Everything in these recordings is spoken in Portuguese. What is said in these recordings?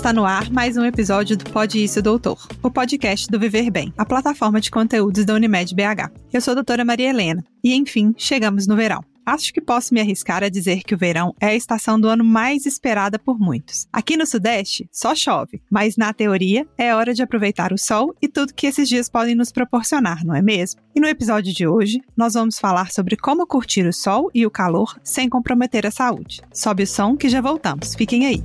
Está no ar mais um episódio do Pode Isso Doutor, o podcast do Viver Bem, a plataforma de conteúdos da Unimed BH. Eu sou a doutora Maria Helena e, enfim, chegamos no verão. Acho que posso me arriscar a dizer que o verão é a estação do ano mais esperada por muitos. Aqui no Sudeste, só chove, mas na teoria é hora de aproveitar o sol e tudo que esses dias podem nos proporcionar, não é mesmo? E no episódio de hoje, nós vamos falar sobre como curtir o sol e o calor sem comprometer a saúde. Sobe o som que já voltamos. Fiquem aí.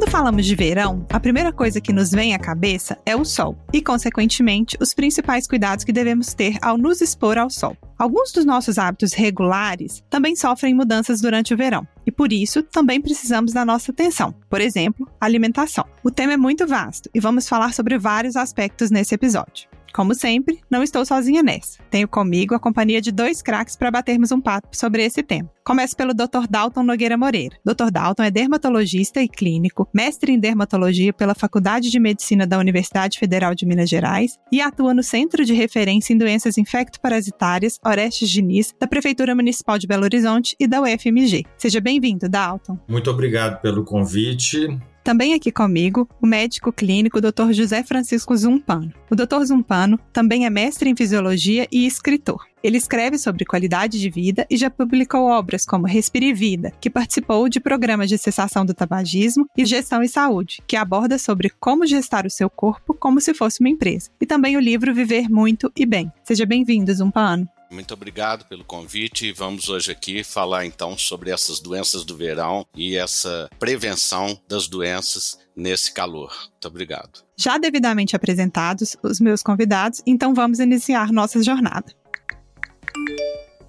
Quando falamos de verão, a primeira coisa que nos vem à cabeça é o sol e, consequentemente, os principais cuidados que devemos ter ao nos expor ao sol. Alguns dos nossos hábitos regulares também sofrem mudanças durante o verão e, por isso, também precisamos da nossa atenção. Por exemplo, alimentação. O tema é muito vasto e vamos falar sobre vários aspectos nesse episódio. Como sempre, não estou sozinha nessa. Tenho comigo a companhia de dois craques para batermos um papo sobre esse tema. Começo pelo Dr. Dalton Nogueira Moreira. Dr. Dalton é dermatologista e clínico, mestre em dermatologia pela Faculdade de Medicina da Universidade Federal de Minas Gerais e atua no Centro de Referência em Doenças Infecto-Parasitárias Orestes Diniz, da Prefeitura Municipal de Belo Horizonte e da UFMG. Seja bem-vindo, Dalton. Muito obrigado pelo convite. Também aqui comigo, o médico clínico Dr. José Francisco Zumpano. O Dr. Zumpano também é mestre em fisiologia e escritor. Ele escreve sobre qualidade de vida e já publicou obras como Respire Vida, que participou de programas de cessação do tabagismo e Gestão e Saúde, que aborda sobre como gestar o seu corpo como se fosse uma empresa. E também o livro Viver Muito e Bem. Seja bem-vindo, Zumpano. Muito obrigado pelo convite vamos hoje aqui falar então sobre essas doenças do verão e essa prevenção das doenças nesse calor. Muito obrigado. Já devidamente apresentados os meus convidados, então vamos iniciar nossa jornada.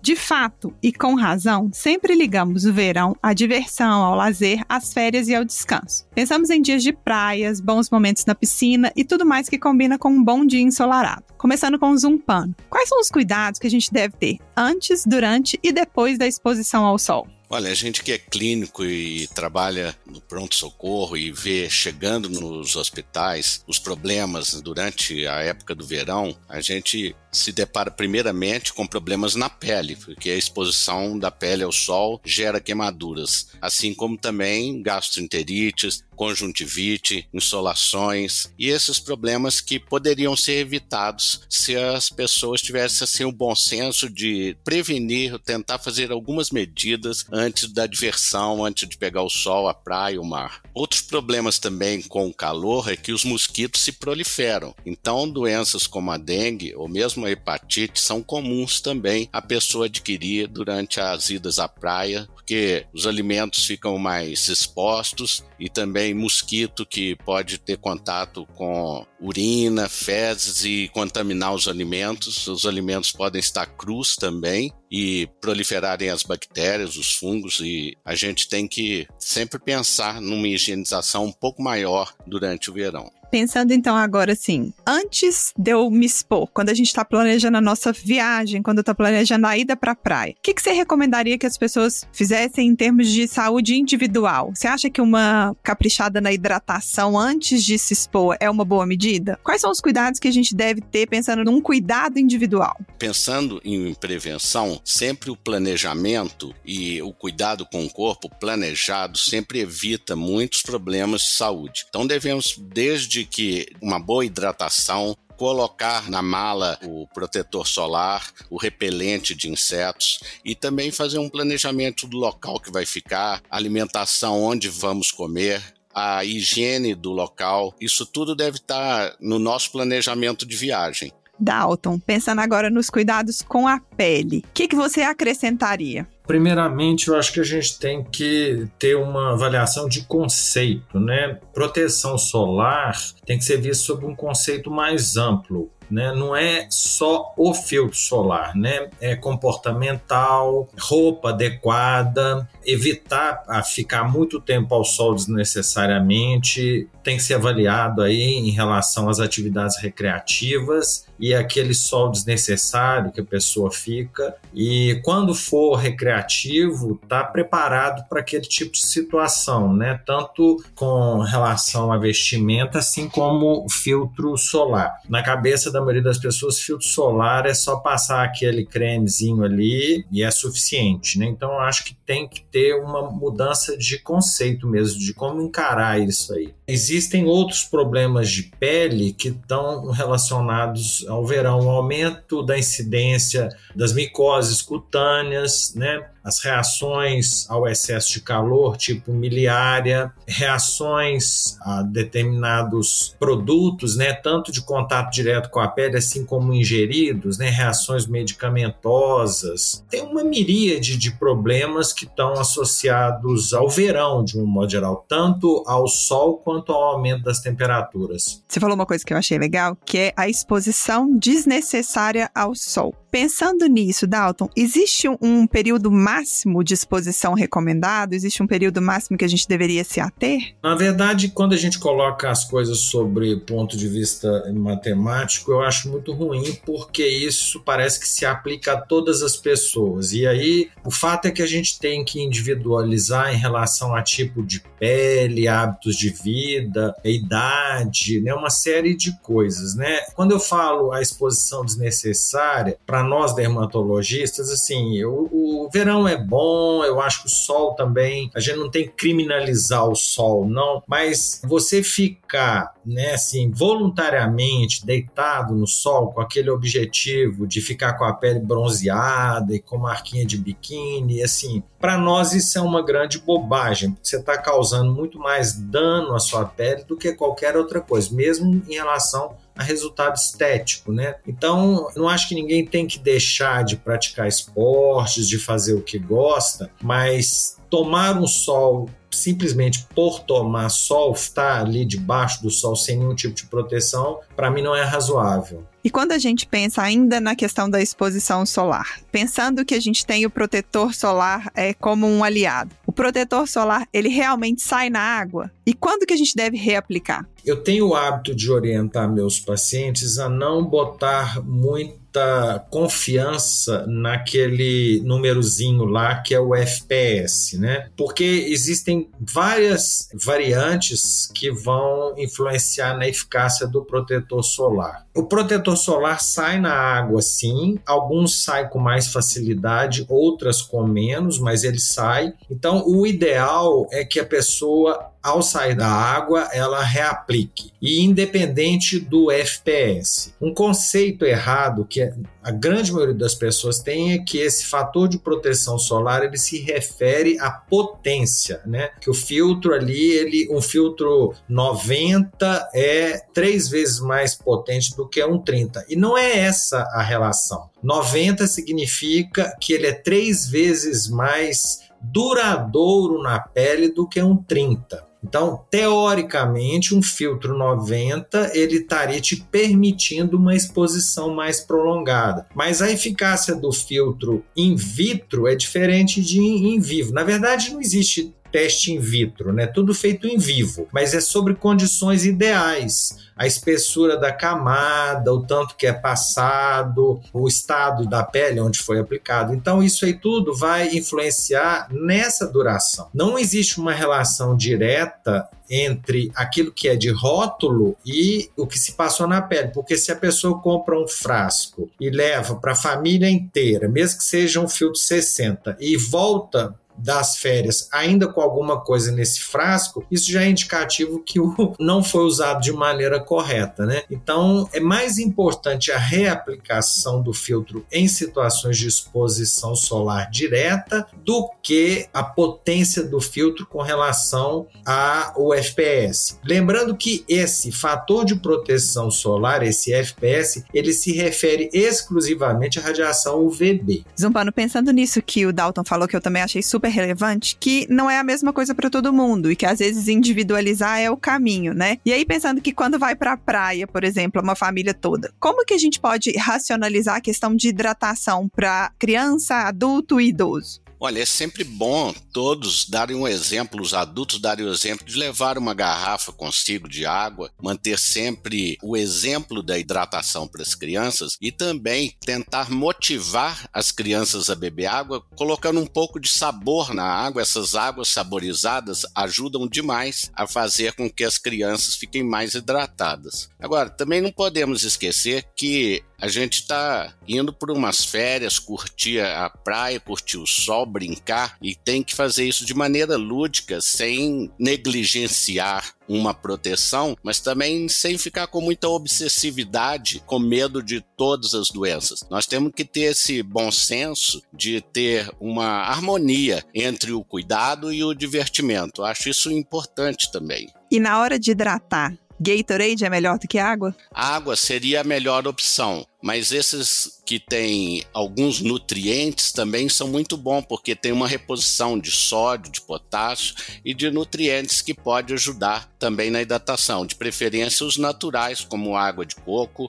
De fato, e com razão, sempre ligamos o verão à diversão, ao lazer, às férias e ao descanso. Pensamos em dias de praias, bons momentos na piscina e tudo mais que combina com um bom dia ensolarado. Começando com o zumpano. Quais são os cuidados que a gente deve ter antes, durante e depois da exposição ao sol? Olha, a gente que é clínico e trabalha no pronto-socorro e vê chegando nos hospitais os problemas durante a época do verão, a gente se depara primeiramente com problemas na pele, porque a exposição da pele ao sol gera queimaduras, assim como também gastroenterites, conjuntivite, insolações e esses problemas que poderiam ser evitados se as pessoas tivessem assim o bom senso de prevenir, tentar fazer algumas medidas antes da diversão, antes de pegar o sol, a praia, o mar. Outros problemas também com o calor é que os mosquitos se proliferam. Então, doenças como a dengue ou mesmo mesmo a hepatite são comuns também a pessoa adquirir durante as idas à praia, porque os alimentos ficam mais expostos e também mosquito que pode ter contato com urina, fezes e contaminar os alimentos. Os alimentos podem estar crus também e proliferarem as bactérias, os fungos e a gente tem que sempre pensar numa higienização um pouco maior durante o verão. Pensando então agora assim, antes de eu me expor, quando a gente está planejando a nossa viagem, quando estou planejando a ida para a praia, o que, que você recomendaria que as pessoas fizessem em termos de saúde individual? Você acha que uma caprichada na hidratação antes de se expor é uma boa medida? Quais são os cuidados que a gente deve ter pensando num cuidado individual? Pensando em prevenção, sempre o planejamento e o cuidado com o corpo planejado sempre evita muitos problemas de saúde. Então devemos desde de que uma boa hidratação, colocar na mala o protetor solar, o repelente de insetos e também fazer um planejamento do local que vai ficar, alimentação onde vamos comer, a higiene do local. Isso tudo deve estar no nosso planejamento de viagem. Dalton, pensando agora nos cuidados com a pele, o que, que você acrescentaria? Primeiramente, eu acho que a gente tem que ter uma avaliação de conceito, né? Proteção solar tem que ser vista sob um conceito mais amplo. Né? Não é só o filtro solar, né? É comportamental, roupa adequada, evitar ficar muito tempo ao sol desnecessariamente, tem que ser avaliado aí em relação às atividades recreativas e aquele sol desnecessário que a pessoa fica. E quando for recreativo, tá preparado para aquele tipo de situação, né? Tanto com relação à vestimenta, assim como filtro solar. Na cabeça da maioria das pessoas, filtro solar é só passar aquele cremezinho ali e é suficiente, né? Então acho que tem que ter uma mudança de conceito mesmo, de como encarar isso aí. Existem outros problemas de pele que estão relacionados ao verão, o aumento da incidência das micoses cutâneas, né? As reações ao excesso de calor, tipo miliária, reações a determinados produtos, né, tanto de contato direto com a pele, assim como ingeridos, né, reações medicamentosas. Tem uma miríade de problemas que estão associados ao verão, de um modo geral, tanto ao sol quanto ao aumento das temperaturas. Você falou uma coisa que eu achei legal, que é a exposição desnecessária ao sol. Pensando nisso, Dalton, existe um período máximo de exposição recomendado? Existe um período máximo que a gente deveria se ater? Na verdade, quando a gente coloca as coisas sobre ponto de vista matemático, eu acho muito ruim, porque isso parece que se aplica a todas as pessoas. E aí, o fato é que a gente tem que individualizar em relação a tipo de pele, hábitos de vida, idade, né? uma série de coisas. Né? Quando eu falo a exposição desnecessária, para nós dermatologistas, assim, o, verão é bom, eu acho que o sol também, a gente não tem que criminalizar o sol, não, mas você ficar, né, assim, voluntariamente deitado no sol com aquele objetivo de ficar com a pele bronzeada e com marquinha de biquíni, assim, para nós isso é uma grande bobagem, porque você está causando muito mais dano à sua pele do que qualquer outra coisa, mesmo em relação a resultado estético, né? Então, não acho que ninguém tem que deixar de praticar esportes, de fazer o que gosta, mas tomar um sol simplesmente por tomar sol, estar ali debaixo do sol sem nenhum tipo de proteção, para mim não é razoável. E quando a gente pensa ainda na questão da exposição solar, pensando que a gente tem o protetor solar é, como um aliado, o protetor solar ele realmente sai na água? E quando que a gente deve reaplicar? Eu tenho o hábito de orientar meus pacientes a não botar muita confiança naquele númerozinho lá que é o FPS, né? Porque existem várias variantes que vão influenciar na eficácia do protetor solar. O protetor solar sai na água sim, alguns saem com mais facilidade, outras com menos, mas ele sai. Então, o ideal é que a pessoa ao sair da água, ela reaplique, e independente do FPS. Um conceito errado que a grande maioria das pessoas tem é que esse fator de proteção solar ele se refere à potência, né? Que o filtro ali, ele, um filtro 90 é três vezes mais potente do que um 30. E não é essa a relação. 90 significa que ele é três vezes mais duradouro na pele do que um 30. Então, teoricamente, um filtro 90 ele estaria te permitindo uma exposição mais prolongada. Mas a eficácia do filtro in vitro é diferente de in vivo. Na verdade, não existe teste in vitro, né? Tudo feito em vivo, mas é sobre condições ideais. A espessura da camada, o tanto que é passado, o estado da pele onde foi aplicado. Então, isso aí tudo vai influenciar nessa duração. Não existe uma relação direta entre aquilo que é de rótulo e o que se passou na pele, porque se a pessoa compra um frasco e leva para a família inteira, mesmo que seja um filtro 60, e volta das férias ainda com alguma coisa nesse frasco, isso já é indicativo que o não foi usado de maneira correta, né? Então, é mais importante a reaplicação do filtro em situações de exposição solar direta do que a potência do filtro com relação ao FPS. Lembrando que esse fator de proteção solar, esse FPS, ele se refere exclusivamente à radiação UVB. Zumpano, pensando nisso que o Dalton falou, que eu também achei super relevante que não é a mesma coisa para todo mundo e que às vezes individualizar é o caminho, né? E aí pensando que quando vai para a praia, por exemplo, uma família toda, como que a gente pode racionalizar a questão de hidratação para criança, adulto e idoso? Olha, é sempre bom todos darem um exemplo, os adultos darem o exemplo de levar uma garrafa consigo de água, manter sempre o exemplo da hidratação para as crianças e também tentar motivar as crianças a beber água, colocando um pouco de sabor na água. Essas águas saborizadas ajudam demais a fazer com que as crianças fiquem mais hidratadas. Agora, também não podemos esquecer que a gente está indo por umas férias, curtir a praia, curtir o sol, brincar e tem que fazer isso de maneira lúdica, sem negligenciar uma proteção, mas também sem ficar com muita obsessividade, com medo de todas as doenças. Nós temos que ter esse bom senso de ter uma harmonia entre o cuidado e o divertimento. Acho isso importante também. E na hora de hidratar, Gatorade é melhor do que água? água seria a melhor opção, mas esses que têm alguns nutrientes também são muito bons, porque tem uma reposição de sódio, de potássio e de nutrientes que pode ajudar também na hidratação, de preferência os naturais, como água de coco,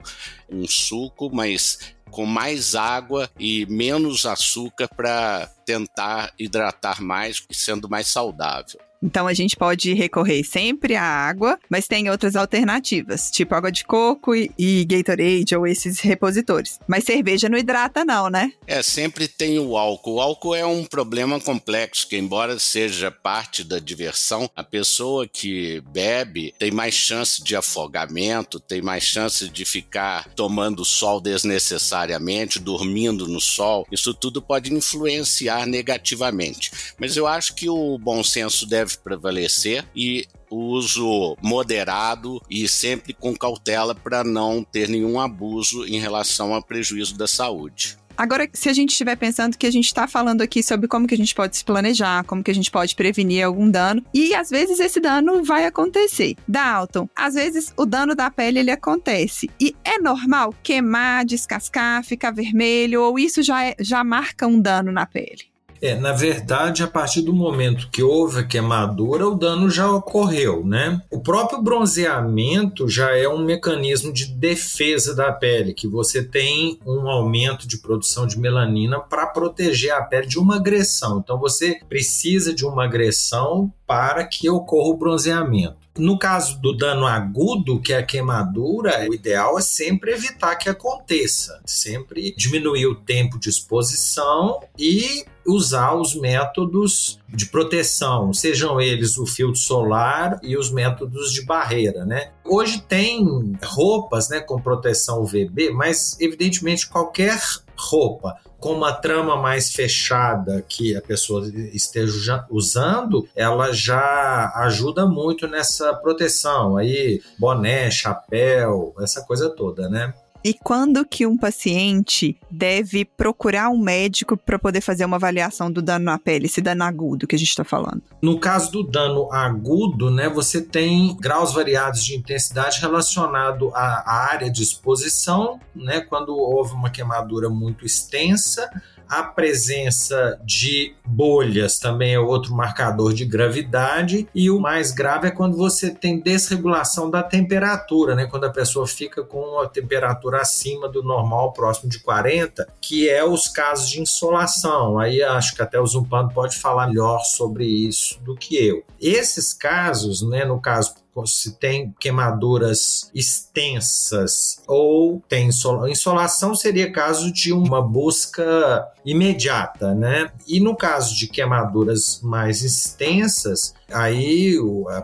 um suco, mas com mais água e menos açúcar para tentar hidratar mais, sendo mais saudável. Então a gente pode recorrer sempre à água, mas tem outras alternativas, tipo água de coco e, Gatorade ou esses repositores. Mas cerveja não hidrata não, né? É, sempre tem o álcool. O álcool é um problema complexo, que embora seja parte da diversão, a pessoa que bebe tem mais chance de afogamento, tem mais chance de ficar tomando sol desnecessariamente, dormindo no sol. Isso tudo pode influenciar negativamente. Mas eu acho que o bom senso deve deve prevalecer e uso moderado e sempre com cautela para não ter nenhum abuso em relação ao prejuízo da saúde. Agora, se a gente estiver pensando que a gente está falando aqui sobre como que a gente pode se planejar, como que a gente pode prevenir algum dano, e às vezes esse dano vai acontecer. Dalton, às vezes o dano da pele ele acontece e é normal queimar, descascar, ficar vermelho, ou isso já, é, já marca um dano na pele? É, na verdade, a partir do momento que houve a queimadura, o dano já ocorreu, né? O próprio bronzeamento já é um mecanismo de defesa da pele, que você tem um aumento de produção de melanina para proteger a pele de uma agressão. Então você precisa de uma agressão para que ocorra o bronzeamento. No caso do dano agudo, que é a queimadura, o ideal é sempre evitar que aconteça, sempre diminuir o tempo de exposição e usar os métodos de proteção, sejam eles o filtro solar e os métodos de barreira, né? Hoje tem roupas, né, com proteção UVB, mas evidentemente qualquer roupa com uma trama mais fechada que a pessoa esteja usando, ela já ajuda muito nessa proteção. Aí, boné, chapéu, essa coisa toda, né? E quando que um paciente deve procurar um médico para poder fazer uma avaliação do dano na pele, esse dano agudo que a gente está falando? No caso do dano agudo, né, você tem graus variados de intensidade relacionado à área de exposição, né, quando houve uma queimadura muito extensa, a presença de bolhas também é outro marcador de gravidade. E o mais grave é quando você tem desregulação da temperatura, né? Quando a pessoa fica com a temperatura acima do normal, próximo de 40, que é os casos de insolação. Aí acho que até o Zumpano pode falar melhor sobre isso do que eu. Esses casos, né, no caso se tem queimaduras extensas ou tem insolação. Insolação seria caso de uma busca imediata, né? E no caso de queimaduras mais extensas, aí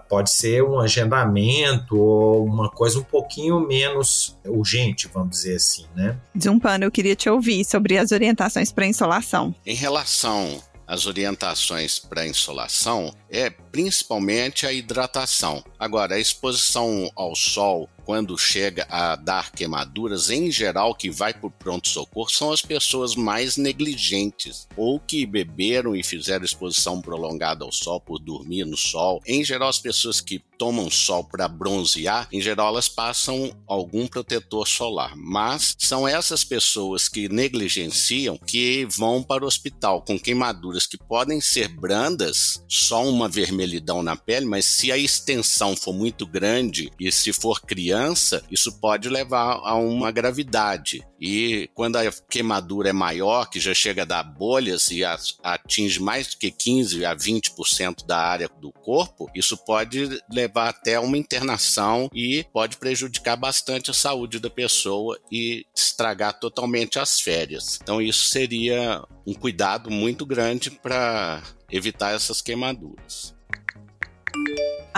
pode ser um agendamento ou uma coisa um pouquinho menos urgente, vamos dizer assim, né? Zumpano, eu queria te ouvir sobre as orientações para insolação. Em relação às orientações para insolação, é principalmente a hidratação. Agora, a exposição ao sol quando chega a dar queimaduras, em geral, que vai para o pronto-socorro são as pessoas mais negligentes, ou que beberam e fizeram exposição prolongada ao sol por dormir no sol. Em geral, as pessoas que tomam sol para bronzear, em geral, elas passam algum protetor solar. Mas são essas pessoas que negligenciam que vão para o hospital com queimaduras que podem ser brandas, só uma vermelha vermelhidão na pele, mas se a extensão for muito grande e se for criança, isso pode levar a uma gravidade. E quando a queimadura é maior, que já chega a dar bolhas e atinge mais do que 15 a 20% da área do corpo, isso pode levar até uma internação e pode prejudicar bastante a saúde da pessoa e estragar totalmente as férias. Então, isso seria um cuidado muito grande para evitar essas queimaduras.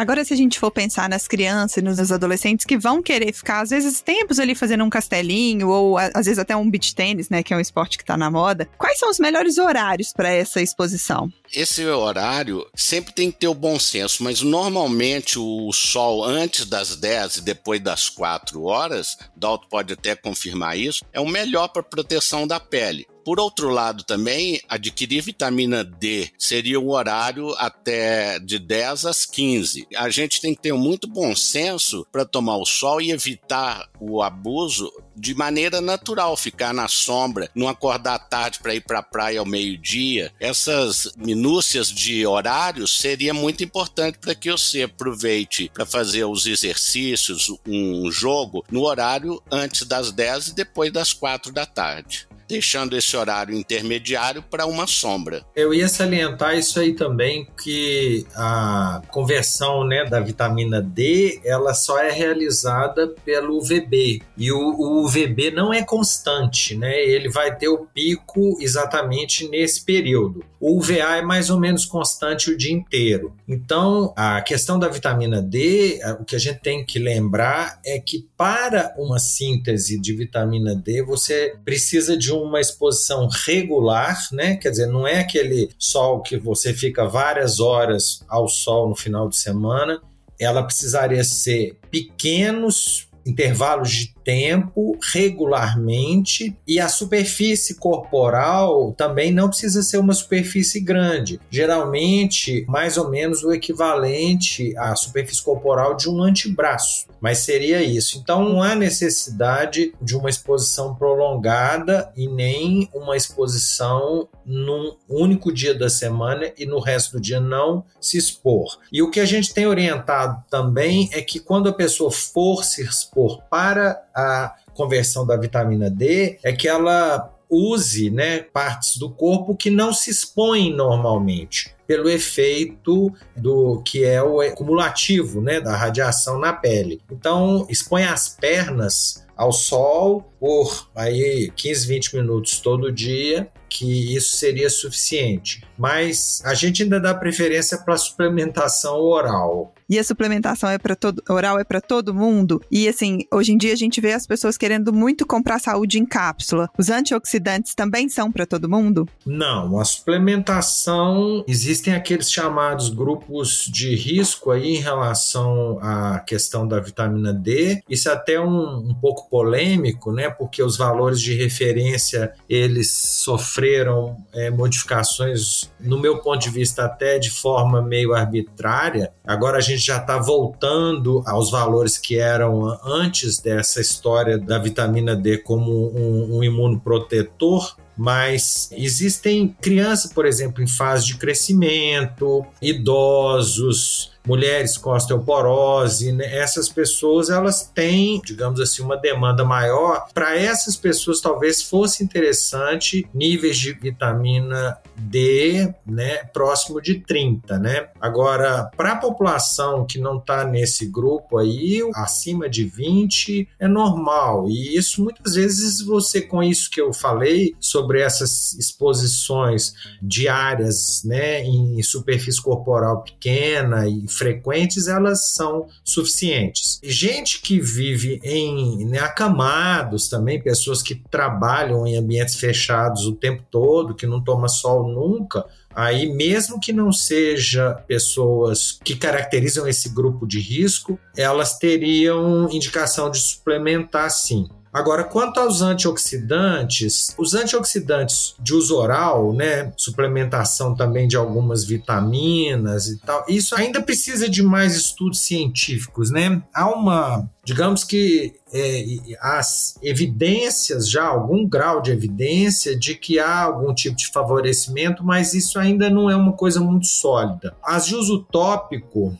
Agora, se a gente for pensar nas crianças e nos adolescentes que vão querer ficar, às vezes, tempos ali fazendo um castelinho, ou às vezes até um beach tênis, né, que é um esporte que está na moda, quais são os melhores horários para essa exposição? Esse horário sempre tem que ter o bom senso, mas normalmente o sol antes das 10 e depois das 4 horas, Dalton pode até confirmar isso, é o melhor para proteção da pele. Por outro lado, também, adquirir vitamina D seria um horário até de 10 às 15. A gente tem que ter muito bom senso para tomar o sol e evitar o abuso de maneira natural, ficar na sombra, não acordar tarde para ir para a praia ao meio-dia. Essas minúcias de horários seria muito importante para que você aproveite para fazer os exercícios, um jogo, no horário antes das 10 e depois das 4 da tarde deixando esse horário intermediário para uma sombra. Eu ia salientar isso aí também, que a conversão né, da vitamina D ela só é realizada pelo UVB. E o, o UVB não é constante, né? ele vai ter o pico exatamente nesse período. O UVA é mais ou menos constante o dia inteiro. Então, a questão da vitamina D, o que a gente tem que lembrar é que para uma síntese de vitamina D, você precisa de uma exposição regular, né? Quer dizer, não é aquele sol que você fica várias horas ao sol no final de semana. Ela precisaria ser pequenos intervalos de tempo regularmente e a superfície corporal também não precisa ser uma superfície grande. Geralmente, mais ou menos o equivalente à superfície corporal de um antebraço, mas seria isso. Então, não há necessidade de uma exposição prolongada e nem uma exposição num único dia da semana e no resto do dia não se expor. E o que a gente tem orientado também é que quando a pessoa for se expor para a conversão da vitamina D é que ela use né, partes do corpo que não se expõem normalmente pelo efeito do que é o cumulativo né, da radiação na pele. Então, expõe as pernas ao sol por aí 15, 20 minutos todo dia que isso seria suficiente. Mas a gente ainda dá preferência para a suplementação oral. E a suplementação é para todo oral é para todo mundo. E assim, hoje em dia a gente vê as pessoas querendo muito comprar saúde em cápsula. Os antioxidantes também são para todo mundo? Não, a suplementação existem aqueles chamados grupos de risco aí em relação à questão da vitamina D. Isso é até um, um pouco polêmico, né? Porque os valores de referência eles sofreram sofreram é, modificações, no meu ponto de vista, até de forma meio arbitrária. Agora a gente já está voltando aos valores que eram antes dessa história da vitamina D como um, um imunoprotetor mas existem crianças, por exemplo, em fase de crescimento, idosos, mulheres com osteoporose, né? essas pessoas elas têm, digamos assim, uma demanda maior. Para essas pessoas talvez fosse interessante níveis de vitamina D, né, próximo de 30, né? Agora, para a população que não está nesse grupo aí, acima de 20 é normal. E isso muitas vezes você com isso que eu falei sobre essas exposições diárias, né, em superfície corporal pequena e frequentes, elas são suficientes. Gente que vive em né, acamados também, pessoas que trabalham em ambientes fechados o tempo todo, que não toma sol nunca, aí mesmo que não seja pessoas que caracterizam esse grupo de risco, elas teriam indicação de suplementar sim. Agora, quanto aos antioxidantes, os antioxidantes de uso oral, né, suplementação também de algumas vitaminas e tal, isso ainda precisa de mais estudos científicos, né? Há uma, digamos que é, as evidências, já algum grau de evidência de que há algum tipo de favorecimento, mas isso ainda não é uma coisa muito sólida. As de uso tópico,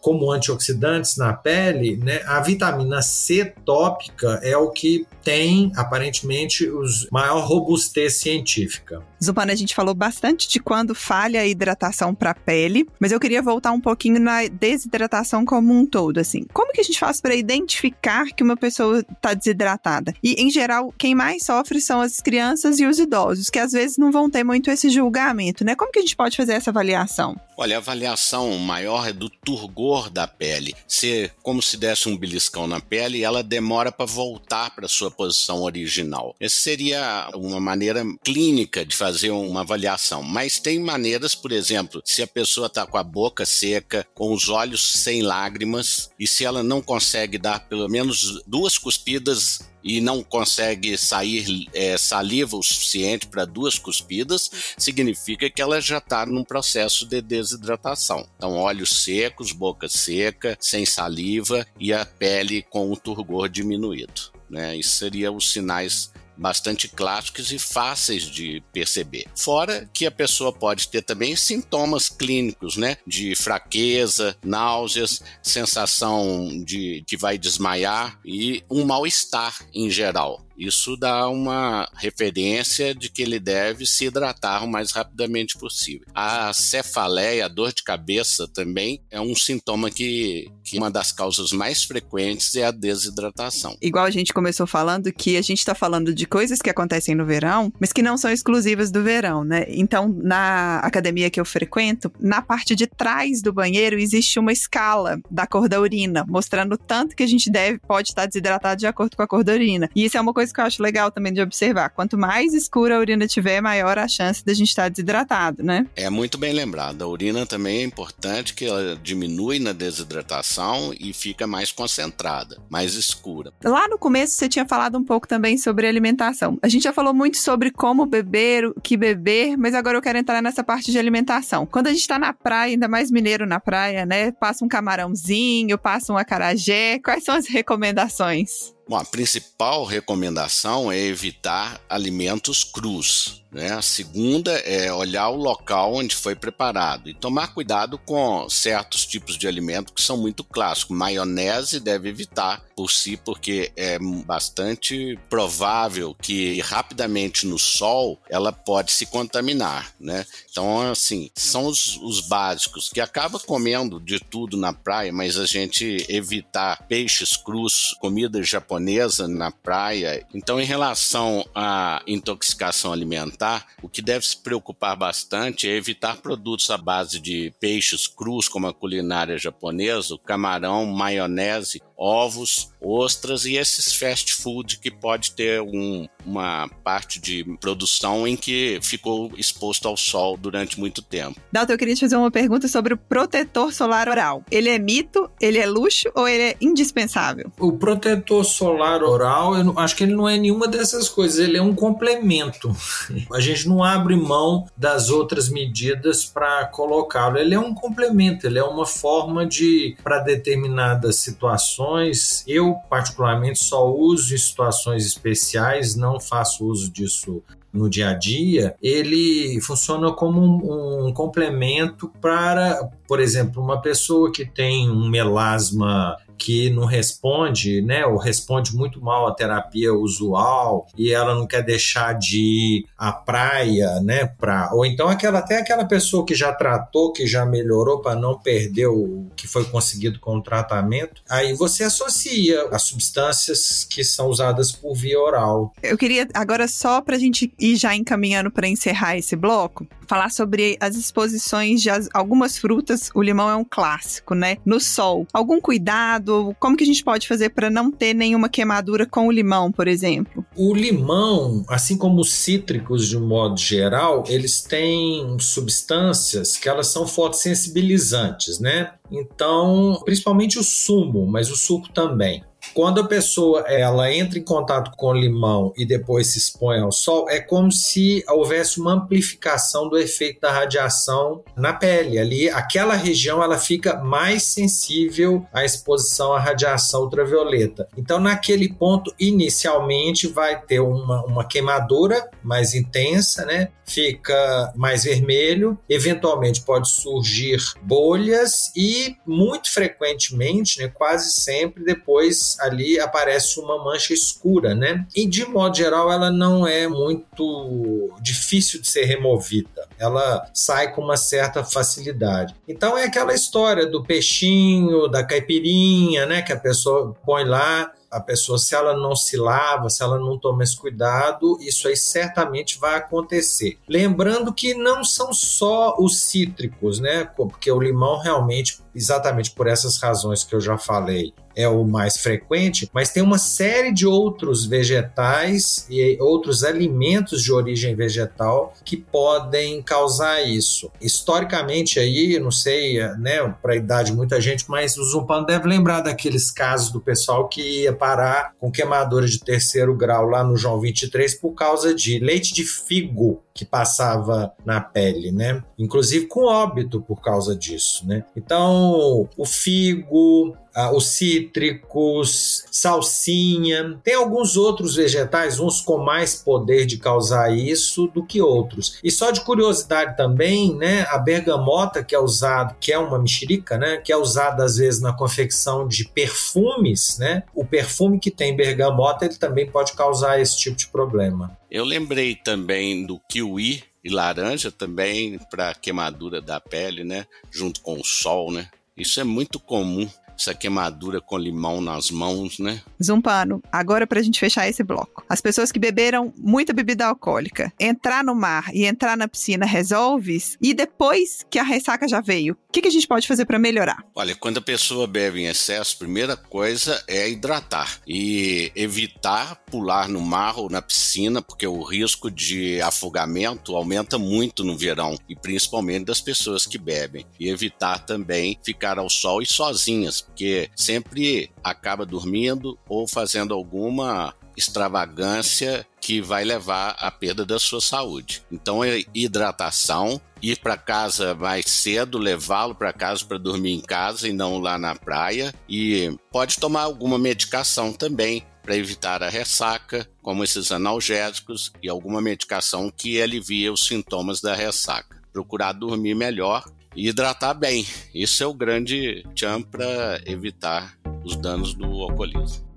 como antioxidantes na pele, né, a vitamina C tópica é o que tem, aparentemente, os maior robustez científica. Zupana, a gente falou bastante de quando falha a hidratação para a pele, mas eu queria voltar um pouquinho na desidratação como um todo, assim. Como que a gente faz para identificar que uma pessoa está desidratada? E, em geral, quem mais sofre são as crianças e os idosos, que às vezes não vão ter muito esse julgamento, né? Como que a gente pode fazer essa avaliação? Olha, a avaliação maior é do turgor da pele. Se, como se desse um beliscão na pele, ela demora para voltar para sua posição original. Essa seria uma maneira clínica de fazer uma avaliação. Mas tem maneiras, por exemplo, se a pessoa está com a boca seca, com os olhos sem lágrimas, e se ela não consegue dar pelo menos duas cuspidas e não consegue sair é, saliva o suficiente para duas cuspidas, significa que ela já está num processo de desidratação. Então, olhos secos, boca seca, sem saliva e a pele com o turgor diminuído. Né? Isso seriam os sinais bastante clássicos e fáceis de perceber. Fora que a pessoa pode ter também sintomas clínicos, né? De fraqueza, náuseas, sensação de que vai desmaiar e um mal-estar em geral. Isso dá uma referência de que ele deve se hidratar o mais rapidamente possível. A cefaleia, a dor de cabeça também é um sintoma que, que uma das causas mais frequentes é a desidratação. Igual a gente começou falando que a gente está falando de coisas que acontecem no verão, mas que não são exclusivas do verão, né? Então, na academia que eu frequento, na parte de trás do banheiro existe uma escala da cor da urina, mostrando tanto que a gente deve pode estar desidratado de acordo com a cor da urina. E isso é uma coisa coisa que eu acho legal também de observar. Quanto mais escura a urina tiver, maior a chance da gente estar desidratado, né? É muito bem lembrado. A urina também é importante que ela diminui na desidratação e fica mais concentrada, mais escura. Lá no começo você tinha falado um pouco também sobre alimentação. A gente já falou muito sobre como beber, o que beber, mas agora eu quero entrar nessa parte de alimentação. Quando a gente tá na praia, ainda mais mineiro na praia, né? Passa um camarãozinho, passa um acarajé. Quais são as recomendações? Bom, a principal recomendação é evitar alimentos crus. Né? A segunda é olhar o local onde foi preparado e tomar cuidado com certos tipos de alimento que são muito clássicos. Maionese deve evitar por si, porque é bastante provável que rapidamente no sol ela pode se contaminar. Né? Então, assim, são os, os básicos que acaba comendo de tudo na praia, mas a gente evitar peixes crus, comida japonesa na praia. Então, em relação à intoxicação alimentar, o que deve se preocupar bastante é evitar produtos à base de peixes crus, como a culinária japonesa, o camarão, maionese, ovos, ostras e esses fast food que pode ter um, uma parte de produção em que ficou exposto ao sol durante muito tempo. Dalton, eu queria te fazer uma pergunta sobre o protetor solar oral. Ele é mito, ele é luxo ou ele é indispensável? O protetor solar oral, eu acho que ele não é nenhuma dessas coisas, ele é um complemento. A gente não abre mão das outras medidas para colocá-lo. Ele é um complemento, ele é uma forma de, para determinadas situações, situações. Eu, particularmente, só uso em situações especiais, não faço uso disso no dia a dia, ele funciona como um, um, complemento para, por exemplo, uma pessoa que tem um melasma que não responde, né, ou responde muito mal à terapia usual e ela não quer deixar de ir à praia, né, para ou então aquela até aquela pessoa que já tratou, que já melhorou para não perder o que foi conseguido com o tratamento, aí você associa as substâncias que são usadas por via oral. Eu queria agora só para a gente ir já encaminhando para encerrar esse bloco, falar sobre as exposições de algumas frutas. O limão é um clássico, né? No sol, algum cuidado como que a gente pode fazer para não ter nenhuma queimadura com o limão, por exemplo? O limão, assim como os cítricos de um modo geral, eles têm substâncias que elas são fotossensibilizantes, né? Então, principalmente o sumo, mas o suco também. Quando a pessoa ela entra em contato com limão e depois se expõe ao sol, é como se houvesse uma amplificação do efeito da radiação na pele. Ali, aquela região ela fica mais sensível à exposição à radiação ultravioleta. Então, naquele ponto, inicialmente vai ter uma, uma queimadura mais intensa, né? Fica mais vermelho, eventualmente pode surgir bolhas e muito frequentemente, né, quase sempre depois ali aparece uma mancha escura, né? E de modo geral ela não é muito difícil de ser removida. Ela sai com uma certa facilidade. Então é aquela história do peixinho, da caipirinha, né, que a pessoa põe lá a pessoa, se ela não se lava, se ela não toma esse cuidado, isso aí certamente vai acontecer. Lembrando que não são só os cítricos, né? Porque o limão realmente, exatamente por essas razões que eu já falei, é o mais frequente, mas tem uma série de outros vegetais e outros alimentos de origem vegetal que podem causar isso. Historicamente aí, não sei, né, para a idade de muita gente, mas o Zumpano deve lembrar daqueles casos do pessoal que ia parar com queimadura de terceiro grau lá no João 23 por causa de leite de figo que passava na pele, né? Inclusive com óbito por causa disso, né? Então, o figo, ah, os cítricos, salsinha. Tem alguns outros vegetais, uns com mais poder de causar isso do que outros. E só de curiosidade também, né, a bergamota que é usado, que é uma mexerica, né, que é usada às vezes na confecção de perfumes, né? O perfume que tem bergamota, ele também pode causar esse tipo de problema. Eu lembrei também do kiwi e laranja também para queimadura da pele, né, junto com o sol, né? Isso é muito comum essa queimadura com limão nas mãos, né? Zumpano, agora para a gente fechar esse bloco. As pessoas que beberam muita bebida alcoólica, entrar no mar e entrar na piscina resolve? E depois que a ressaca já veio, o que, que a gente pode fazer para melhorar? Olha, quando a pessoa bebe em excesso, a primeira coisa é hidratar e evitar pular no mar ou na piscina, porque o risco de afogamento aumenta muito no verão e principalmente das pessoas que bebem. E evitar também ficar ao sol e sozinhas, porque sempre acaba dormindo ou fazendo alguma extravagância que vai levar à perda da sua saúde. Então, é hidratação, ir para casa mais cedo, levá-lo para casa para dormir em casa e não lá na praia. E pode tomar alguma medicação também para evitar a ressaca, como esses analgésicos e alguma medicação que alivia os sintomas da ressaca. Procurar dormir melhor e hidratar bem. Isso é o grande tchan para evitar os danos do alcoolismo.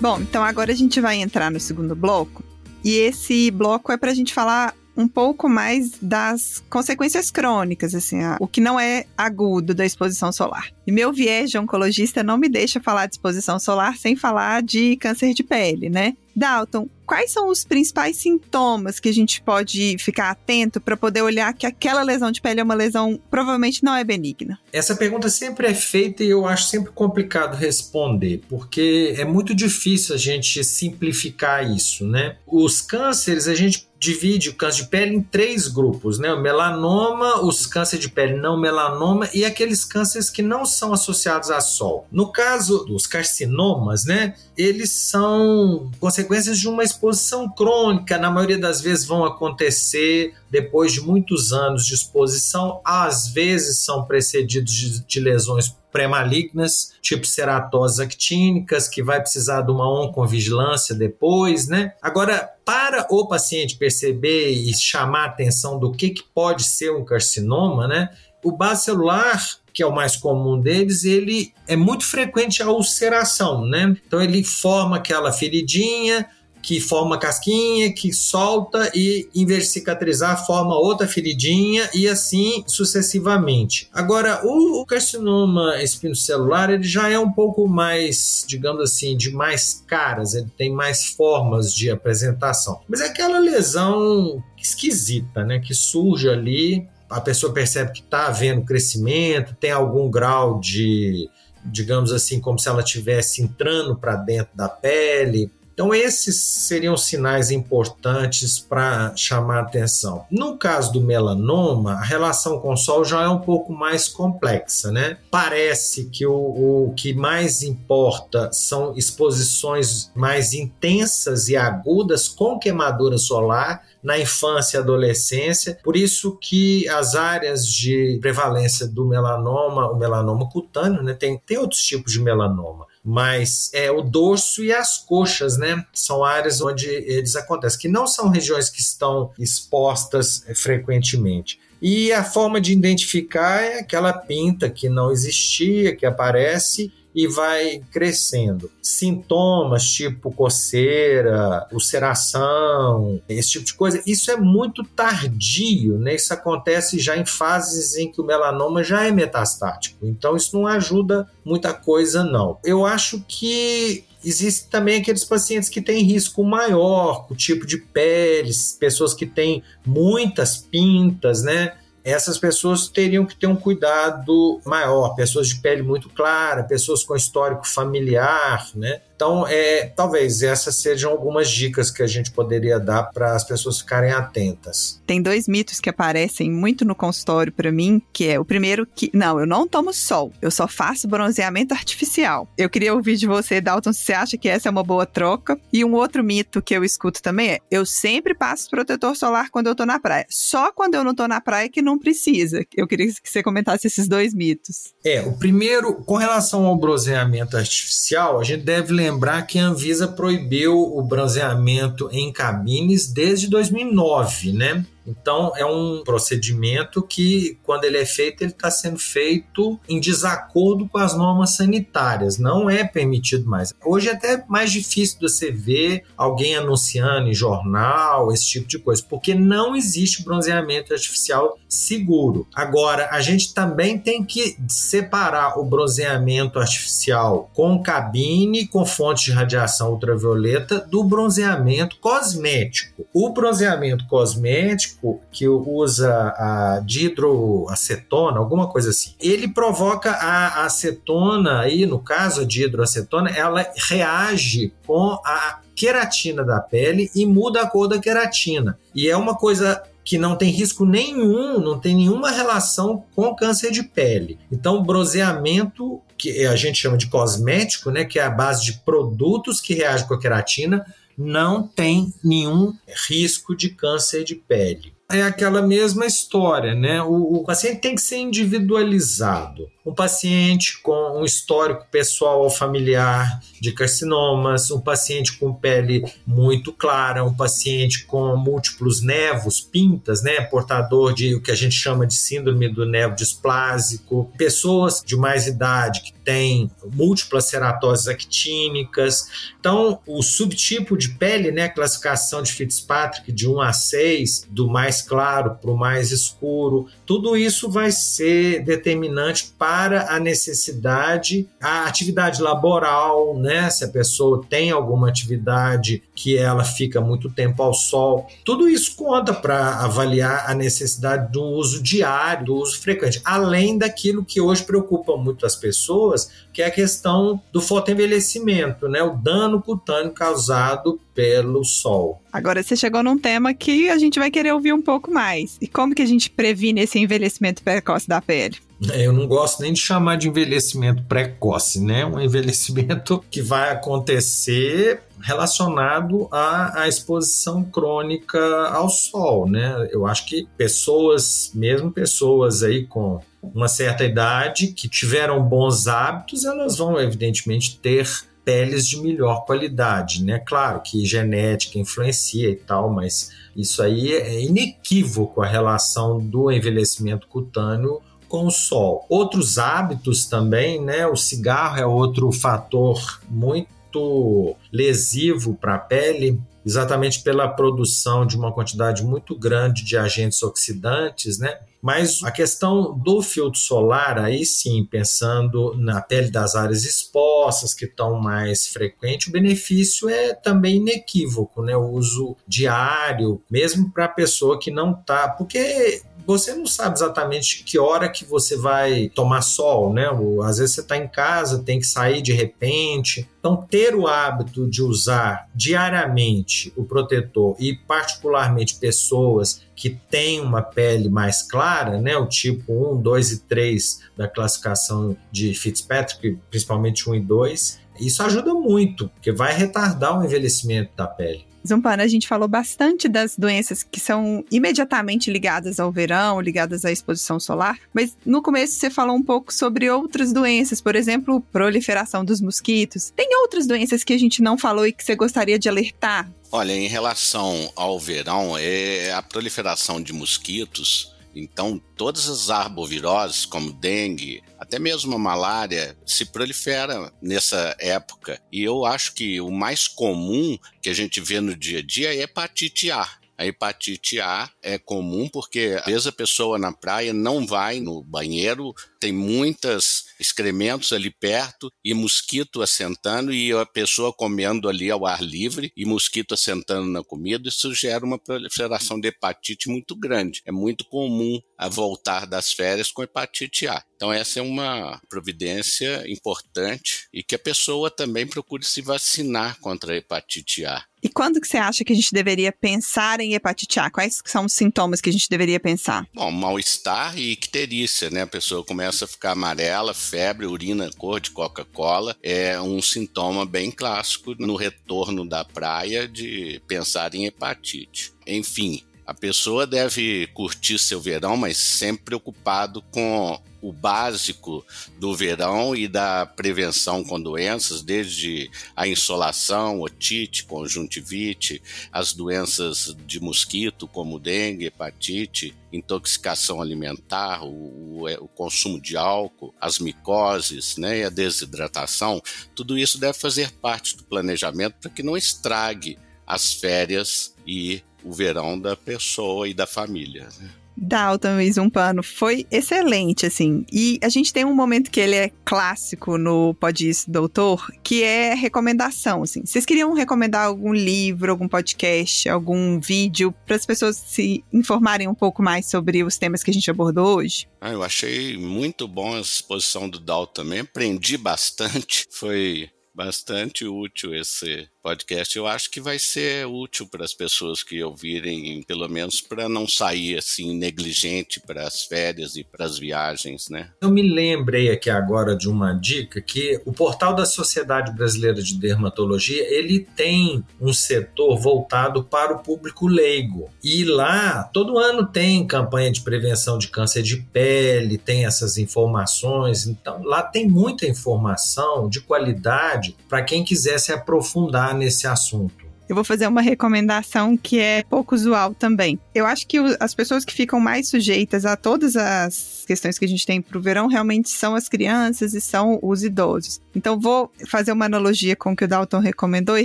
Bom, então agora a gente vai entrar no segundo bloco. E esse bloco é para a gente falar um pouco mais das consequências crônicas, assim, o que não é agudo da exposição solar. E meu viés de oncologista não me deixa falar de exposição solar sem falar de câncer de pele, né? Dalton, quais são os principais sintomas que a gente pode ficar atento para poder olhar que aquela lesão de pele é uma lesão provavelmente não é benigna? Essa pergunta sempre é feita e eu acho sempre complicado responder, porque é muito difícil a gente simplificar isso, né? Os cânceres a gente divide o câncer de pele em três grupos, né? O melanoma, os cânceres de pele não melanoma e aqueles cânceres que não são associados a sol. No caso dos carcinomas, né? Eles são consequências de uma exposição crônica, na maioria das vezes vão acontecer depois de muitos anos de exposição, às vezes são precedidos de, de lesões pré-malignas, tipo ceratoses actínicas, que vai precisar de uma oncovigilância depois, né? Agora, para o paciente perceber e chamar a atenção do que, que pode ser um carcinoma, né? O base celular que é o mais comum deles, ele é muito frequente a ulceração, né? Então ele forma aquela feridinha, que forma casquinha, que solta e, em vez de cicatrizar, forma outra feridinha e assim sucessivamente. Agora, o, carcinoma espinocelular ele já é um pouco mais, digamos assim, de mais caras, ele tem mais formas de apresentação. Mas é aquela lesão esquisita, né, que surge ali, a pessoa percebe que está havendo crescimento, tem algum grau de digamos assim, como se ela estivesse entrando para dentro da pele, Então, esses seriam sinais importantes para chamar atenção. No caso do melanoma, a relação com o sol já é um pouco mais complexa, né? Parece que o, o que mais importa são exposições mais intensas e agudas com queimadura solar na infância e adolescência. Por isso que as áreas de prevalência do melanoma, o melanoma cutâneo, né, tem, tem outros tipos de melanoma, mas é o dorso e as coxas, né? São áreas onde eles acontecem, que não são regiões que estão expostas frequentemente. E a forma de identificar é aquela pinta que não existia, que aparece e vai crescendo. Sintomas tipo coceira, ulceração, esse tipo de coisa, isso é muito tardio, né? Isso acontece já em fases em que o melanoma já é metastático. Então isso não ajuda muita coisa não. Eu acho que Existem também aqueles pacientes que têm risco maior, o tipo de peles, pessoas que têm muitas pintas, né? Essas pessoas teriam que ter um cuidado maior, pessoas de pele muito clara, pessoas com histórico familiar, né? Então, é, talvez essas sejam algumas dicas que a gente poderia dar para as pessoas ficarem atentas. Tem dois mitos que aparecem muito no consultório para mim, que é o primeiro que, não, eu não tomo sol, eu só faço bronzeamento artificial. Eu queria ouvir de você, Dalton, se você acha que essa é uma boa troca. E um outro mito que eu escuto também é, eu sempre passo protetor solar quando eu tô na praia. Só quando eu não tô na praia que não precisa. Eu queria que você comentasse esses dois mitos. É, o primeiro, com relação ao bronzeamento artificial, a gente deve lembrar que a Anvisa proibiu o bronzeamento em cabines desde 2009, né? Então, é um procedimento que, quando ele é feito, ele está sendo feito em desacordo com as normas sanitárias. Não é permitido mais. Hoje é até mais difícil de você ver alguém anunciando em jornal, esse tipo de coisa, porque não existe bronzeamento artificial seguro. Agora, a gente também tem que separar o bronzeamento artificial com cabine, com fonte de radiação ultravioleta, do bronzeamento cosmético. O bronzeamento cosmético que usa a dihidroacetona, alguma coisa assim. Ele provoca a acetona aí, no caso a dihidroacetona, ela reage com a queratina da pele e muda a cor da queratina. E é uma coisa que não tem risco nenhum, não tem nenhuma relação com câncer de pele. Então, bronzeamento, que a gente chama de cosmético, né, que é a base de produtos que reagem com a queratina, não tem nenhum risco de câncer de pele. É aquela mesma história, né? O, o paciente tem que ser individualizado um paciente com um histórico pessoal ou familiar de carcinomas, um paciente com pele muito clara, um paciente com múltiplos nevos, pintas, né, portador de o que a gente chama de síndrome do nevo displásico, pessoas de mais idade que têm múltiplas ceratoses actínicas. Então, o subtipo de pele, né, classificação de Fitzpatrick de 1 a 6, do mais claro para o mais escuro, tudo isso vai ser determinante para para a necessidade, a atividade laboral, né? Se a pessoa tem alguma atividade que ela fica muito tempo ao sol, tudo isso conta para avaliar a necessidade do uso diário, do uso frequente, além daquilo que hoje preocupa muito as pessoas, que é a questão do fotoenvelhecimento, né? O dano cutâneo causado pelo sol. Agora você chegou num tema que a gente vai querer ouvir um pouco mais. E como que a gente previne esse envelhecimento precoce da pele? Eu não gosto nem de chamar de envelhecimento precoce, né? Um envelhecimento que vai acontecer relacionado à, à, exposição crônica ao sol, né? Eu acho que pessoas, mesmo pessoas aí com uma certa idade, que tiveram bons hábitos, elas vão evidentemente ter peles de melhor qualidade, né? Claro que genética influencia e tal, mas isso aí é inequívoco a relação do envelhecimento cutâneo com o sol. Outros hábitos também, né? O cigarro é outro fator muito lesivo para a pele, exatamente pela produção de uma quantidade muito grande de agentes oxidantes, né? Mas a questão do filtro solar, aí sim, pensando na pele das áreas expostas, que estão mais frequentes, o benefício é também inequívoco, né? O uso diário, mesmo para a pessoa que não está. Porque você não sabe exatamente que hora que você vai tomar sol, né? Às vezes você está em casa, tem que sair de repente. Então, ter o hábito de usar diariamente o protetor e, particularmente, pessoas que têm uma pele mais clara, né, o tipo 1, 2 e 3 da classificação de Fitzpatrick, principalmente 1 e 2, isso ajuda muito, porque vai retardar o envelhecimento da pele. Zumpana, a gente falou bastante das doenças que são imediatamente ligadas ao verão, ligadas à exposição solar, mas no começo você falou um pouco sobre outras doenças, por exemplo, proliferação dos mosquitos. Tem outras doenças que a gente não falou e que você gostaria de alertar? Olha, em relação ao verão, é a proliferação de mosquitos então, todas as arboviroses, como dengue, até mesmo a malária, se prolifera nessa época. E eu acho que o mais comum que a gente vê no dia a dia é hepatite A. A hepatite A é comum porque às vezes a pessoa na praia não vai no banheiro, tem muitos excrementos ali perto e mosquito assentando e a pessoa comendo ali ao ar livre e mosquito assentando na comida, isso gera uma proliferação de hepatite muito grande. É muito comum a voltar das férias com hepatite A. Então essa é uma providência importante e que a pessoa também procure se vacinar contra a hepatite A. E quando que você acha que a gente deveria pensar em hepatite A? Quais são os sintomas que a gente deveria pensar? Bom, mal-estar e icterícia, né? A pessoa começa a ficar amarela, febre, urina cor de Coca-Cola. É um sintoma bem clássico no retorno da praia de pensar em hepatite. Enfim, a pessoa deve curtir seu verão, mas sempre preocupado com o básico do verão e da prevenção com doenças, desde a insolação, otite, conjuntivite, as doenças de mosquito, como dengue, hepatite, intoxicação alimentar, o, o consumo de álcool, as micoses, né, a desidratação, tudo isso deve fazer parte do planejamento para que não estrague as férias e o verão da pessoa e da família. Né? Dalton e Zumpano foi excelente, assim. E a gente tem um momento que ele é clássico no Pode Isso, Doutor, que é recomendação, assim. Vocês queriam recomendar algum livro, algum podcast, algum vídeo para as pessoas se informarem um pouco mais sobre os temas que a gente abordou hoje? Ah, eu achei muito bom a exposição do Dalton também, aprendi bastante. Foi bastante útil esse podcast. Eu acho que vai ser útil para as pessoas que ouvirem, pelo menos para não sair assim negligente para as férias e para as viagens, né? Eu me lembrei aqui agora de uma dica que o portal da Sociedade Brasileira de Dermatologia, ele tem um setor voltado para o público leigo. E lá, todo ano tem campanha de prevenção de câncer de pele, tem essas informações. Então, lá tem muita informação de qualidade para quem quiser se aprofundar nesse assunto eu vou fazer uma recomendação que é pouco usual também. Eu acho que as pessoas que ficam mais sujeitas a todas as questões que a gente tem para o verão realmente são as crianças e são os idosos. Então, vou fazer uma analogia com o que o Dalton recomendou e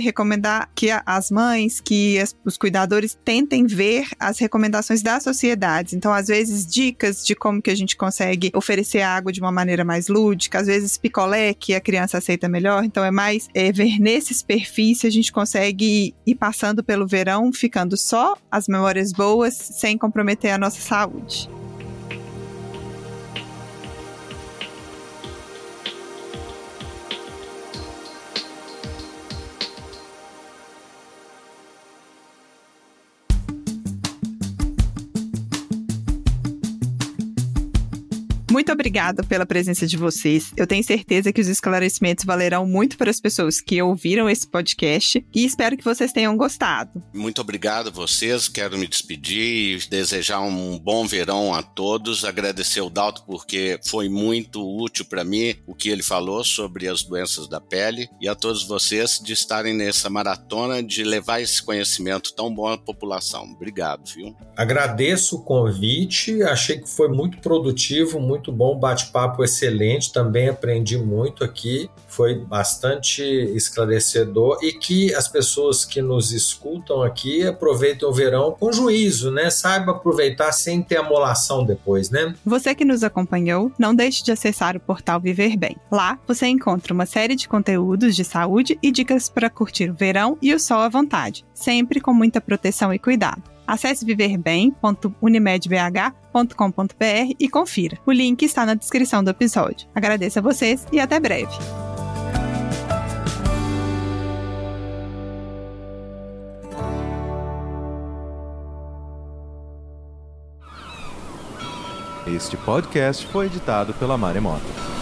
recomendar que as mães, que as, os cuidadores tentem ver as recomendações das sociedades. Então, às vezes, dicas de como que a gente consegue oferecer água de uma maneira mais lúdica, às vezes, picolé que a criança aceita melhor. Então, é mais é, ver nesses perfis se a gente consegue ir passando pelo verão, ficando só as memórias boas, sem comprometer a nossa saúde. Muito obrigada pela presença de vocês. Eu tenho certeza que os esclarecimentos valerão muito para as pessoas que ouviram esse podcast e espero que vocês tenham gostado. Muito obrigado a vocês. Quero me despedir e desejar um bom verão a todos. Agradecer o Dalto porque foi muito útil para mim o que ele falou sobre as doenças da pele e a todos vocês de estarem nessa maratona de levar esse conhecimento tão bom à população. Obrigado, viu? Agradeço o convite. Achei que foi muito produtivo, muito muito bom, bate-papo excelente, também aprendi muito aqui, foi bastante esclarecedor e que as pessoas que nos escutam aqui aproveitem o verão com juízo, né? Saiba aproveitar sem ter amolação depois, né? Você que nos acompanhou, não deixe de acessar o portal Viver Bem. Lá você encontra uma série de conteúdos de saúde e dicas para curtir o verão e o sol à vontade, sempre com muita proteção e cuidado. Acesse viverbem.unimedbh.com.br e confira. O link está na descrição do episódio. Agradeço a vocês e até breve. Este podcast foi editado pela Maremoto.